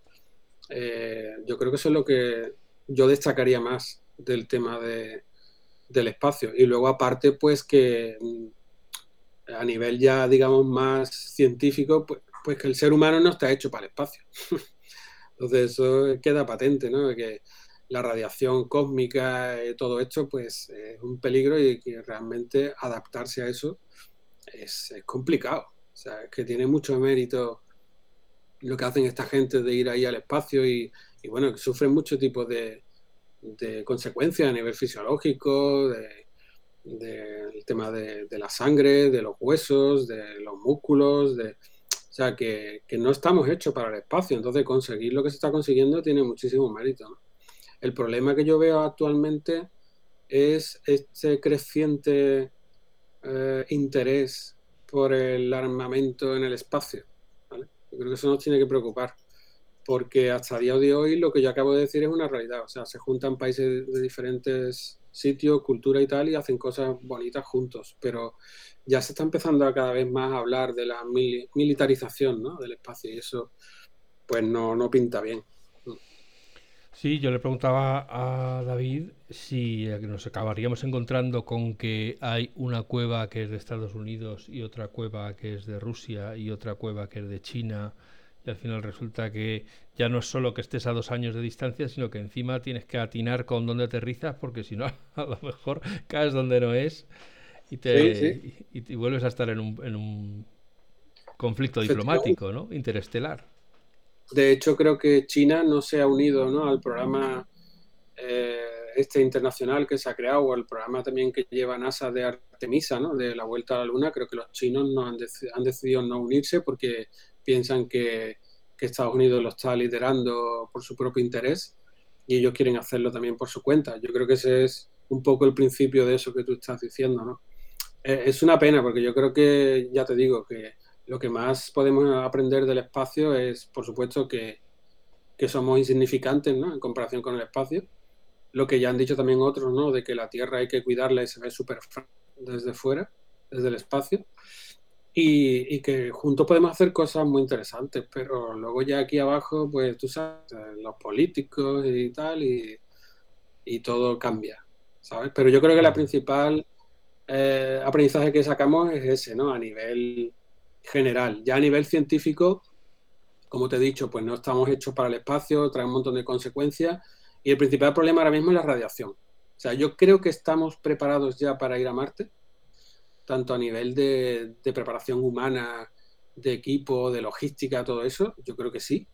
eh, yo creo que eso es lo que yo destacaría más del tema del espacio. Y luego, aparte, pues que mm, a nivel ya, digamos, más científico, pues, pues, que el ser humano no está hecho para el espacio. Entonces, eso queda patente, ¿no? Que la radiación cósmica, y todo esto, pues es un peligro y que realmente adaptarse a eso es complicado. O sea, es que tiene mucho mérito lo que hacen esta gente de ir ahí al espacio y, bueno, que sufren muchos tipos de, consecuencias a nivel fisiológico, del tema de, la sangre, de los huesos, de los músculos, de, o sea, que, no estamos hechos para el espacio, entonces conseguir lo que se está consiguiendo tiene muchísimo mérito. El problema que yo veo actualmente es este creciente eh, interés por el armamento en el espacio. Creo que eso nos tiene que preocupar, porque hasta día de hoy lo que yo acabo de decir es una realidad. O sea, se juntan países de diferentes sitios, cultura y tal, y hacen cosas bonitas juntos, pero ya se está empezando a cada vez más a hablar de la militarización ¿no? del espacio y eso pues no, no pinta bien. Sí, yo le preguntaba a David si nos acabaríamos encontrando con que hay una cueva que es de Estados Unidos y otra cueva que es de Rusia y otra cueva que es de China y al final resulta que ya no es solo que estés a dos años de distancia, sino que encima tienes que atinar con dónde aterrizas porque si no a lo mejor caes donde no es y te Y, vuelves a estar en un, en un conflicto diplomático, ¿no? Interestelar. De hecho, creo que China no se ha unido al programa eh, este internacional que se ha creado, o el programa también que lleva NASA de Artemisa, ¿no? de la vuelta a la Luna. Creo que los chinos no han, han decidido no unirse porque piensan que, que, Estados Unidos lo está liderando por su propio interés y ellos quieren hacerlo también por su cuenta. Yo creo que ese es un poco el principio de eso que tú estás diciendo. ¿no? Eh, es una pena porque yo creo que, ya te digo, que lo que más podemos aprender del espacio es, por supuesto, que, somos insignificantes ¿no? en comparación con el espacio. Lo que ya han dicho también otros, ¿no? de que la Tierra hay que cuidarla y se ve súper desde fuera, desde el espacio. Y, que juntos podemos hacer cosas muy interesantes, pero luego ya aquí abajo, pues tú sabes, los políticos y tal, y, todo cambia, ¿sabes? Pero yo creo que la principal eh, aprendizaje que sacamos es ese, ¿no? A nivel general. Ya a nivel científico, como te he dicho, pues no estamos hechos para el espacio, trae un montón de consecuencias y el principal problema ahora mismo es la radiación. O sea, yo creo que estamos preparados ya para ir a Marte, tanto a nivel de, preparación humana de equipo, de logística, todo eso, yo creo que sí,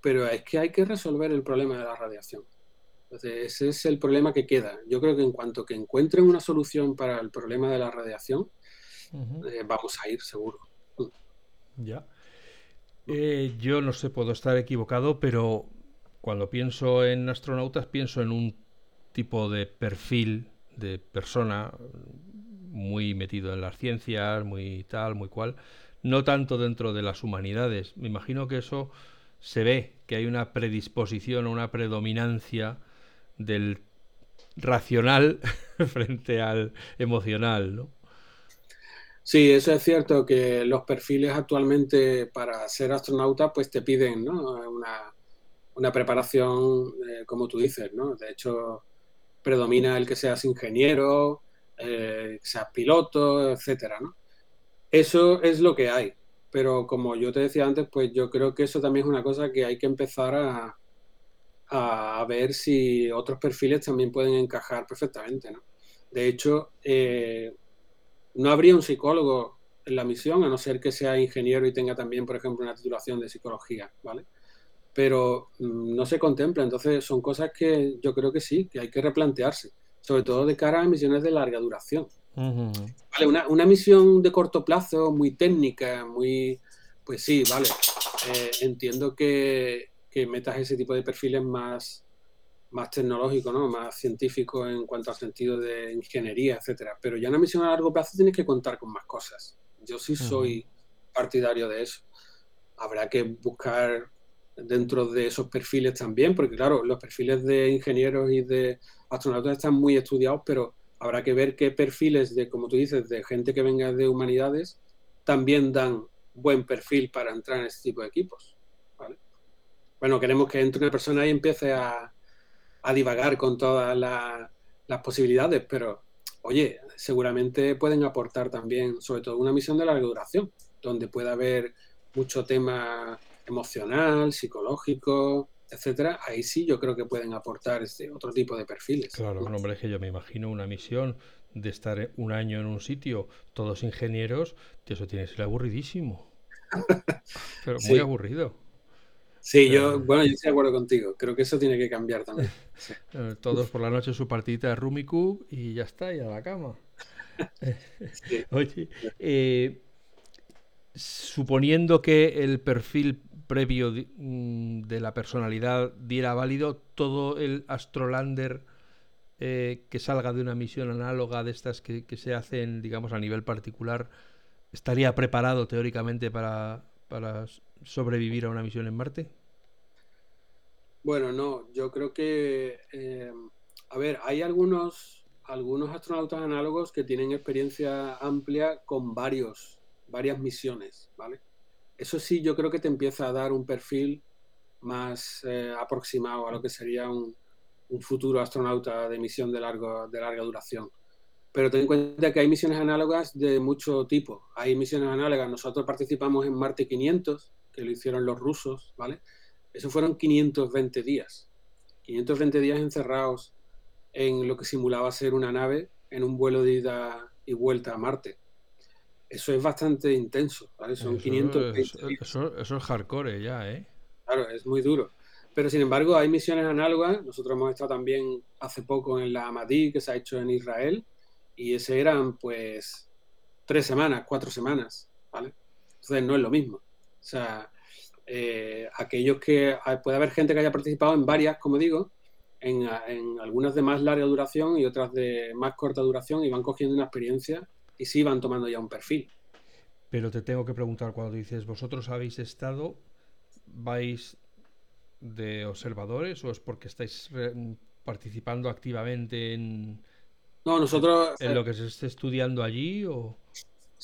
pero es que hay que resolver el problema de la radiación. Entonces, ese es el problema que queda. Yo creo que en cuanto que encuentren una solución para el problema de la radiación, eh, vamos a ir seguro. Ya. Eh, yo no sé, puedo estar equivocado, pero cuando pienso en astronautas pienso en un tipo de perfil de persona muy metido en las ciencias, muy tal, muy cual, no tanto dentro de las humanidades. Me imagino que eso se ve, que hay una predisposición o una predominancia del racional frente al emocional, ¿no? Sí, eso es cierto que los perfiles actualmente para ser astronauta pues te piden una, preparación, eh, como tú dices, ¿no? De hecho, predomina el que seas ingeniero, eh, seas piloto, etcétera, ¿no? Eso es lo que hay, pero como yo te decía antes, pues yo creo que eso también es una cosa que hay que empezar a, a ver si otros perfiles también pueden encajar perfectamente, ¿no? De hecho, eh, no habría un psicólogo en la misión, a no ser que sea ingeniero y tenga también, por ejemplo, una titulación de psicología, ¿vale? Pero mm, no se contempla, entonces son cosas que yo creo que sí, que hay que replantearse, sobre todo de cara a misiones de larga duración. Vale, una, misión de corto plazo, muy técnica, muy, pues sí, vale, eh, entiendo que, que metas ese tipo de perfiles más, más tecnológico, ¿no? más científico en cuanto al sentido de ingeniería, etcétera. Pero ya en una misión a largo plazo tienes que contar con más cosas. Yo sí soy partidario de eso. Habrá que buscar dentro de esos perfiles también, porque claro, los perfiles de ingenieros y de astronautas están muy estudiados, pero habrá que ver qué perfiles de, como tú dices, de gente que venga de humanidades también dan buen perfil para entrar en este tipo de equipos. Bueno, queremos que entre una persona y empiece a, a divagar con todas las posibilidades, pero oye, seguramente pueden aportar también, sobre todo una misión de larga duración, donde pueda haber mucho tema emocional, psicológico, etcétera, ahí sí yo creo que pueden aportar este otro tipo de perfiles. Claro, no, hombre, es que yo me imagino una misión de estar un año en un sitio, todos ingenieros, eso tiene que ser aburridísimo. Pero muy aburrido. Sí, yo, bueno, yo estoy de acuerdo contigo. Creo que eso tiene que cambiar también. Eh, todos por la noche su partita de Rummikub y ya está, y a la cama. Oye, eh, suponiendo que el perfil previo mm, de, la personalidad diera válido, todo el Astrolander eh, que salga de una misión análoga de estas que, que, se hacen, digamos, a nivel particular, estaría preparado teóricamente para, para sobrevivir a una misión en Marte? Bueno, no, yo creo que, eh, a ver, hay algunos, algunos astronautas análogos que tienen experiencia amplia con varios, varias misiones, ¿vale? Eso sí, yo creo que te empieza a dar un perfil más eh, aproximado a lo que sería un, un, futuro astronauta de misión de, largo, de larga duración. Pero ten en cuenta que hay misiones análogas de mucho tipo. Hay misiones análogas, nosotros participamos en Marte 500, que lo hicieron los rusos, ¿vale? Eso fueron 520 días. 520 días encerrados en lo que simulaba ser una nave en un vuelo de ida y vuelta a Marte. Eso es bastante intenso, ¿vale? Son eso, 520 eso, eso, es hardcore ya, ¿eh? Claro, es muy duro. Pero sin embargo, hay misiones análogas. Nosotros hemos estado también hace poco en la Amadí, que se ha hecho en Israel, y ese eran pues tres semanas, cuatro semanas, ¿vale? Entonces no es lo mismo. O sea, eh, aquellos que puede haber gente que haya participado en varias, como digo, en, algunas de más larga duración y otras de más corta duración y van cogiendo una experiencia y sí van tomando ya un perfil. Pero te tengo que preguntar, cuando dices, ¿vosotros habéis estado, vais de observadores o es porque estáis participando activamente en, no, nosotros, en lo que se esté estudiando allí? O...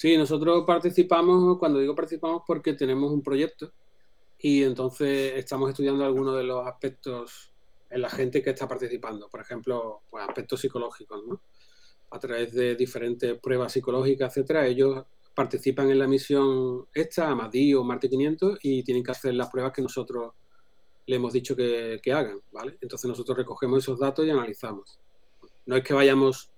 Sí, nosotros participamos, cuando digo participamos, porque tenemos un proyecto y entonces estamos estudiando algunos de los aspectos en la gente que está participando, por ejemplo, pues aspectos psicológicos, ¿no? A través de diferentes pruebas psicológicas, etcétera, ellos participan en la misión esta, Amadí o Marte 500, y tienen que hacer las pruebas que nosotros le hemos dicho que, que hagan, ¿vale? Entonces nosotros recogemos esos datos y analizamos. No es que vayamos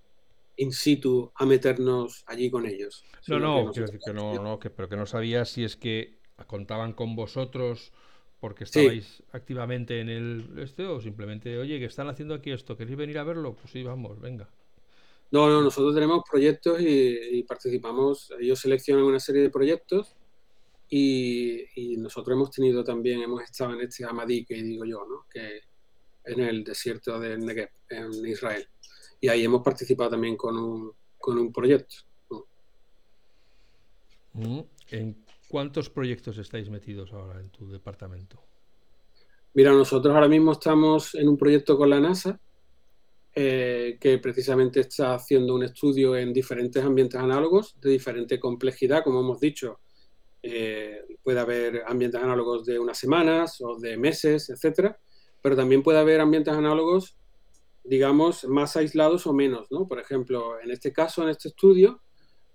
in situ a meternos allí con ellos. No, no, quiero decir que no, no que, pero que no sabía si es que contaban con vosotros porque estabais activamente en el este o simplemente, oye, que están haciendo aquí esto, ¿queréis venir a verlo? Pues sí, vamos, venga. No, no, nosotros tenemos proyectos y, participamos, ellos seleccionan una serie de proyectos y, nosotros hemos tenido también, hemos estado en este Hamadí que digo yo, ¿no? que en el desierto de Negev, en Israel. Y ahí hemos participado también con un, con un proyecto. Mm, ¿En cuántos proyectos estáis metidos ahora en tu departamento? Mira, nosotros ahora mismo estamos en un proyecto con la NASA eh, que precisamente está haciendo un estudio en diferentes ambientes análogos de diferente complejidad, como hemos dicho. Eh, puede haber ambientes análogos de unas semanas o de meses, etcétera, pero también puede haber ambientes análogos, digamos, más aislados o menos, ¿no? Por ejemplo, en este caso, en este estudio,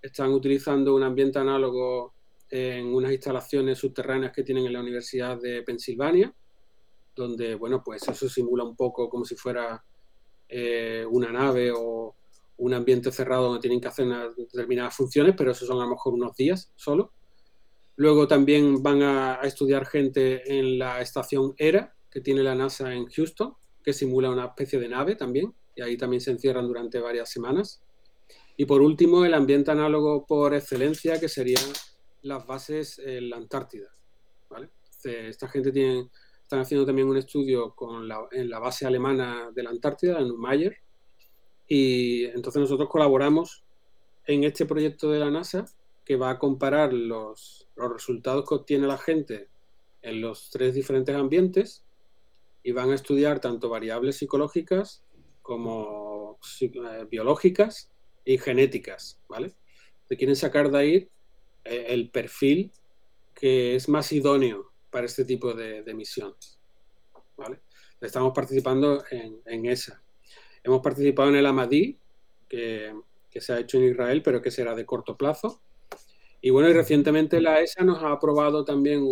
están utilizando un ambiente análogo en unas instalaciones subterráneas que tienen en la Universidad de Pensilvania, donde, bueno, pues eso simula un poco como si fuera eh, una nave o un ambiente cerrado donde tienen que hacer determinadas funciones, pero eso son a lo mejor unos días solo. Luego también van a, estudiar gente en la estación ERA, que tiene la NASA en Houston, que simula una especie de nave también, y ahí también se encierran durante varias semanas. Y por último, el ambiente análogo por excelencia, que serían las bases en la Antártida. esta gente tiene, están haciendo también un estudio con en la base alemana de la Antártida, en Mayer, y entonces nosotros colaboramos en este proyecto de la NASA que va a comparar los, los resultados que obtiene la gente en los tres diferentes ambientes y van a estudiar tanto variables psicológicas como eh, biológicas y genéticas, ¿vale? Se quieren sacar de ahí eh, el perfil que es más idóneo para este tipo de, misiones. ¿vale? Estamos participando en, esa. Hemos participado en el Amadí, que, se ha hecho en Israel, pero que será de corto plazo. Y bueno, y recientemente la ESA nos ha aprobado también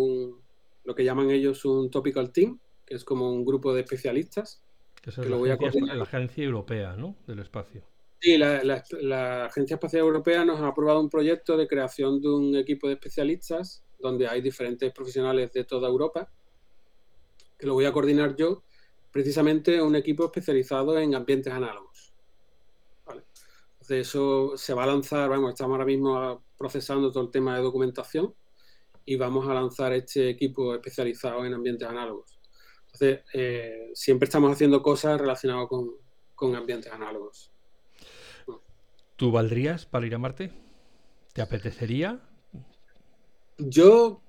lo que llaman ellos un topical team, que es como un grupo de especialistas. Que es la, agencia, la agencia europea, ¿no? Del espacio. Sí, la, la, Agencia Espacial Europea nos ha aprobado un proyecto de creación de un equipo de especialistas donde hay diferentes profesionales de toda Europa, que lo voy a coordinar yo, precisamente un equipo especializado en ambientes análogos. Entonces eso se va a lanzar, vamos, estamos ahora mismo procesando todo el tema de documentación y vamos a lanzar este equipo especializado en ambientes análogos. Entonces, eh, siempre estamos haciendo cosas relacionadas con, con ambientes análogos. ¿Tú valdrías para ir a Marte? ¿Te apetecería? Yo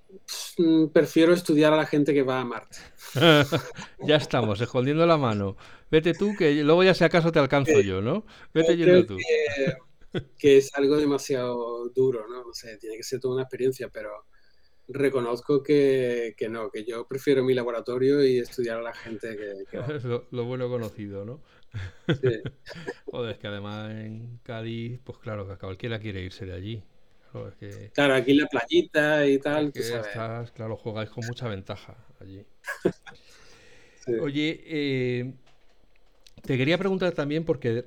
mm, prefiero estudiar a la gente que va a Marte. ya estamos, escondiendo la mano. Vete tú, que luego ya si acaso te alcanzo yo, ¿no? Vete yendo tú. Que, es algo demasiado duro, ¿no? No sé, tiene que ser toda una experiencia, pero reconozco que, no, que yo prefiero mi laboratorio y estudiar a la gente que, va. lo, bueno conocido, ¿no? Sí. Joder, es que además en Cádiz, pues claro, que cualquiera quiere irse de allí. Claro, aquí en la playita y tal. claro, jugáis con mucha ventaja allí. Oye, eh, te quería preguntar también, porque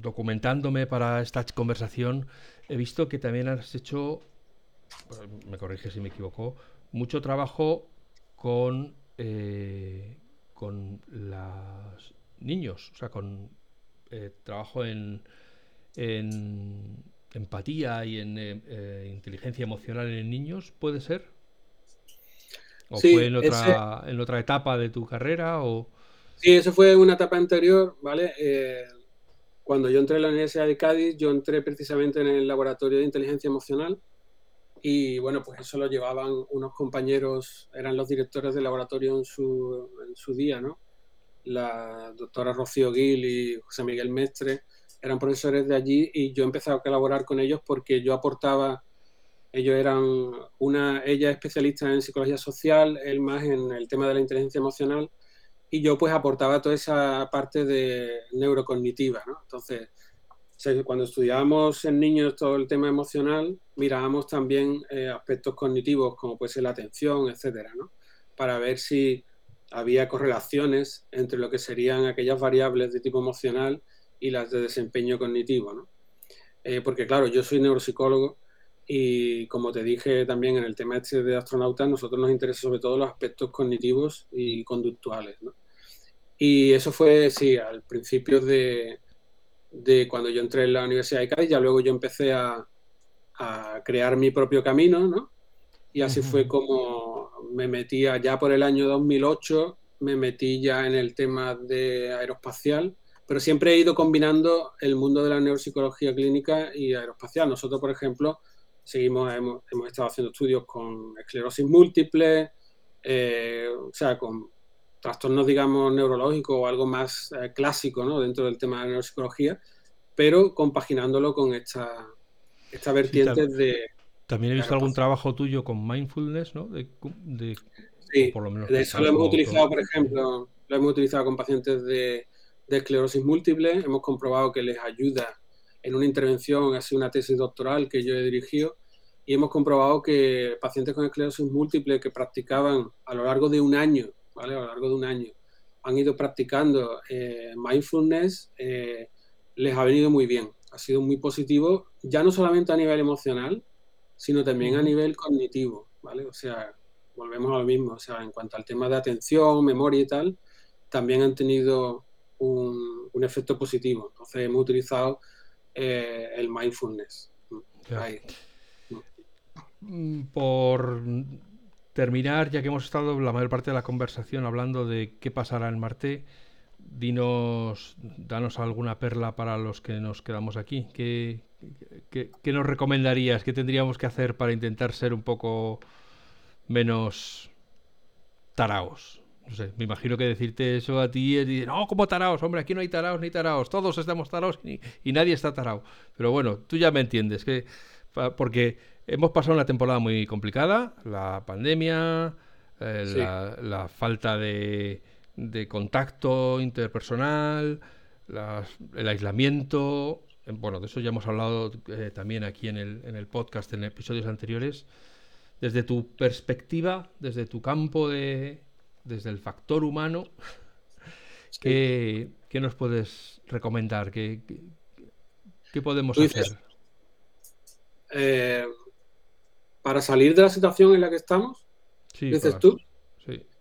documentándome para esta conversación, he visto que también has hecho, me corrige si me equivoco, mucho trabajo con, eh, con los niños, o sea, con eh, trabajo en, en empatía y en eh, eh, inteligencia emocional en niños, ¿puede ser? ¿O fue en otra, en otra etapa de tu carrera? O... Sí, eso fue una etapa anterior, ¿vale? Cuando yo entré en la Universidad de Cádiz, yo entré precisamente en el laboratorio de inteligencia emocional y bueno, pues eso lo llevaban unos compañeros, eran los directores del laboratorio en su, en su día, ¿no? La doctora Rocío Gil y José Miguel Mestre eran profesores de allí y yo empecé a colaborar con ellos porque yo aportaba, ellos eran una, ella especialista en psicología social, él más en el tema de la inteligencia emocional y yo pues aportaba toda esa parte de neurocognitiva, ¿no? Entonces, cuando estudiábamos en niños todo el tema emocional, mirábamos también eh, aspectos cognitivos como puede ser la atención, etcétera, ¿no? Para ver si había correlaciones entre lo que serían aquellas variables de tipo emocional y las de desempeño cognitivo. ¿no? eh, porque claro, yo soy neuropsicólogo y como te dije también en el tema este de astronautas, nosotros nos interesa sobre todo los aspectos cognitivos y conductuales. Y eso fue, sí, al principio de, de, cuando yo entré en la Universidad de Cádiz, ya luego yo empecé a, a crear mi propio camino, ¿no? Y así fue como me metí ya por el año 2008, me metí ya en el tema de aeroespacial, pero siempre he ido combinando el mundo de la neuropsicología clínica y aeroespacial. Nosotros, por ejemplo, seguimos, hemos, hemos estado haciendo estudios con esclerosis múltiple, eh, o sea, con trastornos, digamos, neurológicos o algo más eh, clásico, ¿no? Dentro del tema de la neuropsicología, pero compaginándolo con esta, esta vertiente de también he visto algún trabajo tuyo con mindfulness, ¿no? De, sí, por lo menos de eso lo hemos utilizado, por ejemplo, lo hemos utilizado con pacientes de, esclerosis múltiple. Hemos comprobado que les ayuda en una intervención, así una tesis doctoral que yo he dirigido, y hemos comprobado que pacientes con esclerosis múltiple que practicaban a lo largo de un año, ¿vale? A lo largo de un año, han ido practicando eh, mindfulness, eh, les ha venido muy bien. Ha sido muy positivo, ya no solamente a nivel emocional, sino también a nivel cognitivo, ¿vale? O sea, volvemos a lo mismo, o sea, en cuanto al tema de atención, memoria y tal, también han tenido un, efecto positivo. Entonces hemos utilizado eh, el mindfulness. Mm, por terminar, ya que hemos estado la mayor parte de la conversación hablando de qué pasará en Marte, dinos, danos alguna perla para los que nos quedamos aquí. ¿Qué, qué, nos recomendarías? ¿Qué tendríamos que hacer para intentar ser un poco menos taraos? No sé, me imagino que decirte eso a ti es decir, no, como taraos, hombre, aquí no hay taraos ni taraos, todos estamos taraos y, nadie está tarao. Pero bueno, tú ya me entiendes, que porque hemos pasado una temporada muy complicada, la pandemia, eh, la falta de de contacto interpersonal, el aislamiento. Bueno, de eso ya hemos hablado eh, también aquí en el, en el podcast, en episodios anteriores. Desde tu perspectiva, desde tu campo de. desde el factor humano, ¿qué, nos puedes recomendar? ¿Qué, qué, podemos hacer? Eh, para salir de la situación en la que estamos, dices tú.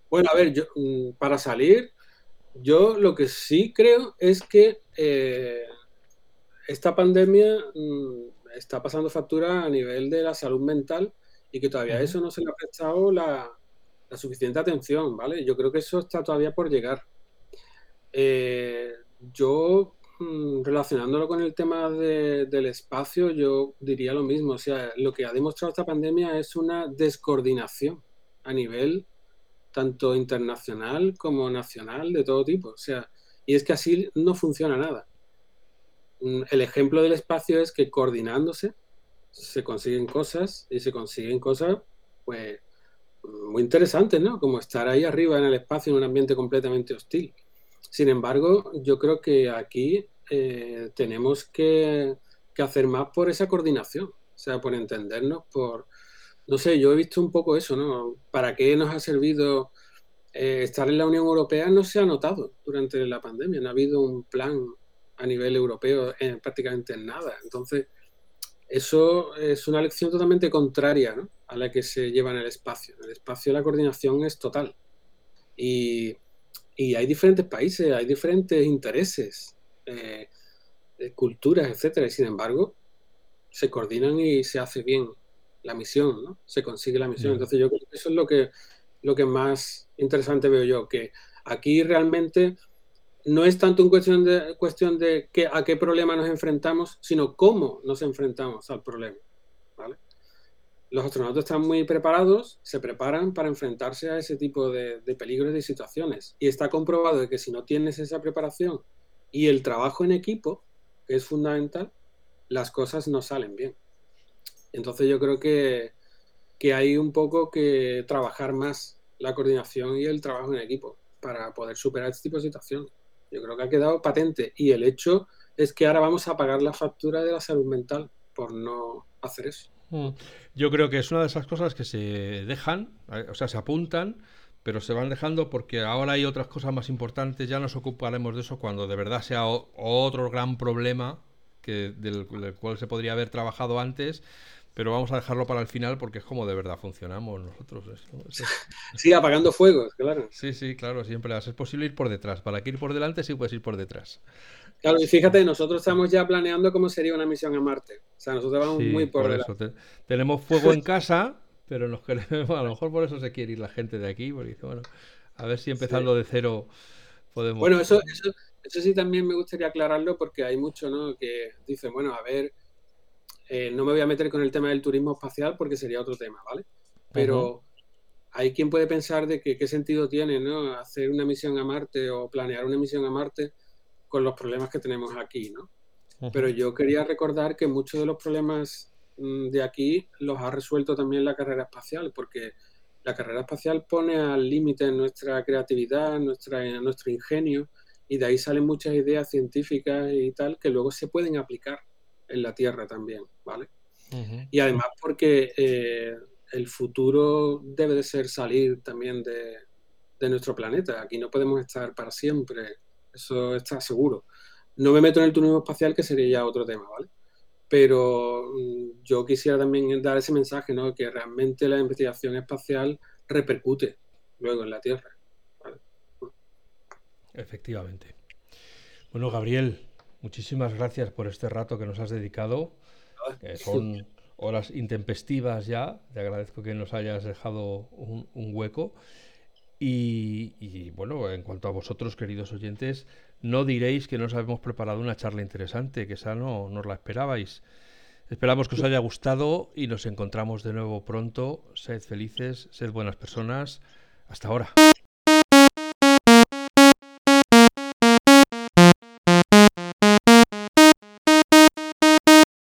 Bueno, a ver, yo, mm, para salir, yo lo que sí creo es que eh, esta pandemia mm, está pasando factura a nivel de la salud mental y que todavía eso no se le ha prestado la, suficiente atención, ¿vale? Yo creo que eso está todavía por llegar. Eh, yo, relacionándolo con el tema del espacio, yo diría lo mismo. O sea, lo que ha demostrado esta pandemia es una descoordinación a nivel tanto internacional como nacional, de todo tipo. O sea, y es que así no funciona nada. Mm, el ejemplo del espacio es que coordinándose se consiguen cosas y se consiguen cosas, pues, muy interesantes, ¿no? Como estar ahí arriba en el espacio en un ambiente completamente hostil. Sin embargo, yo creo que aquí eh, tenemos que, hacer más por esa coordinación, o sea, por entendernos, por, no sé, yo he visto un poco eso, ¿no? ¿Para qué nos ha servido eh, estar en la Unión Europea? No se ha notado durante la pandemia, no ha habido un plan a nivel europeo prácticamente en nada. Entonces, eso es una lección totalmente contraria a la que se lleva en el espacio. En el espacio la coordinación es total. Y, hay diferentes países, hay diferentes intereses, eh, culturas, etcétera, y sin embargo, se coordinan y se hace bien la misión, ¿no? Se consigue la misión. Entonces yo creo que eso es lo que, lo que más interesante veo yo, que aquí realmente no es tanto una cuestión de, cuestión de que, a qué problema nos enfrentamos, sino cómo nos enfrentamos al problema. Los astronautas están muy preparados, se preparan para enfrentarse a ese tipo de, de peligros y situaciones. Y está comprobado de que si no tienes esa preparación y el trabajo en equipo, que es fundamental, las cosas no salen bien. Entonces yo creo que, hay un poco que trabajar más la coordinación y el trabajo en equipo para poder superar este tipo de situaciones. Yo creo que ha quedado patente y el hecho es que ahora vamos a pagar la factura de la salud mental por no hacer eso. Mm. Yo creo que es una de esas cosas que se dejan, eh, o sea, se apuntan, pero se van dejando porque ahora hay otras cosas más importantes, ya nos ocuparemos de eso cuando de verdad sea otro gran problema que del, cual se podría haber trabajado antes, pero vamos a dejarlo para el final porque es como de verdad funcionamos nosotros. Sí, apagando fuegos, claro. Sí, sí, claro, siempre es posible ir por detrás. Para que ir por delante sí puedes ir por detrás. Claro, y fíjate, nosotros estamos ya planeando cómo sería una misión a Marte. O sea, nosotros vamos muy por, delante. tenemos fuego en casa, pero nos queremos, a lo mejor por eso se quiere ir la gente de aquí, porque bueno, a ver si empezando de cero podemos... Bueno, eso, eso, eso sí también me gustaría aclararlo porque hay mucho, ¿no? Que dicen, bueno, a ver, eh, no me voy a meter con el tema del turismo espacial porque sería otro tema, ¿vale? Pero hay quien puede pensar de que qué sentido tiene, ¿no? Hacer una misión a Marte o planear una misión a Marte con los problemas que tenemos aquí, ¿no? Pero yo quería recordar que muchos de los problemas mm, de aquí los ha resuelto también la carrera espacial, porque la carrera espacial pone al límite nuestra creatividad, nuestra, nuestro ingenio, y de ahí salen muchas ideas científicas y tal que luego se pueden aplicar en la Tierra también, ¿vale? Y además porque eh, el futuro debe de ser salir también de, nuestro planeta. Aquí no podemos estar para siempre, eso está seguro. No me meto en el turismo espacial, que sería ya otro tema, ¿vale? Pero mm, yo quisiera también dar ese mensaje, ¿no? Que realmente la investigación espacial repercute luego en la Tierra. Efectivamente. Bueno, Gabriel, muchísimas gracias por este rato que nos has dedicado. son horas intempestivas ya. Te agradezco que nos hayas dejado un, hueco. Y, bueno, en cuanto a vosotros, queridos oyentes, no diréis que nos habíamos preparado una charla interesante, que esa no, no la esperabais. Esperamos que os haya gustado y nos encontramos de nuevo pronto. Sed felices, sed buenas personas. Hasta ahora.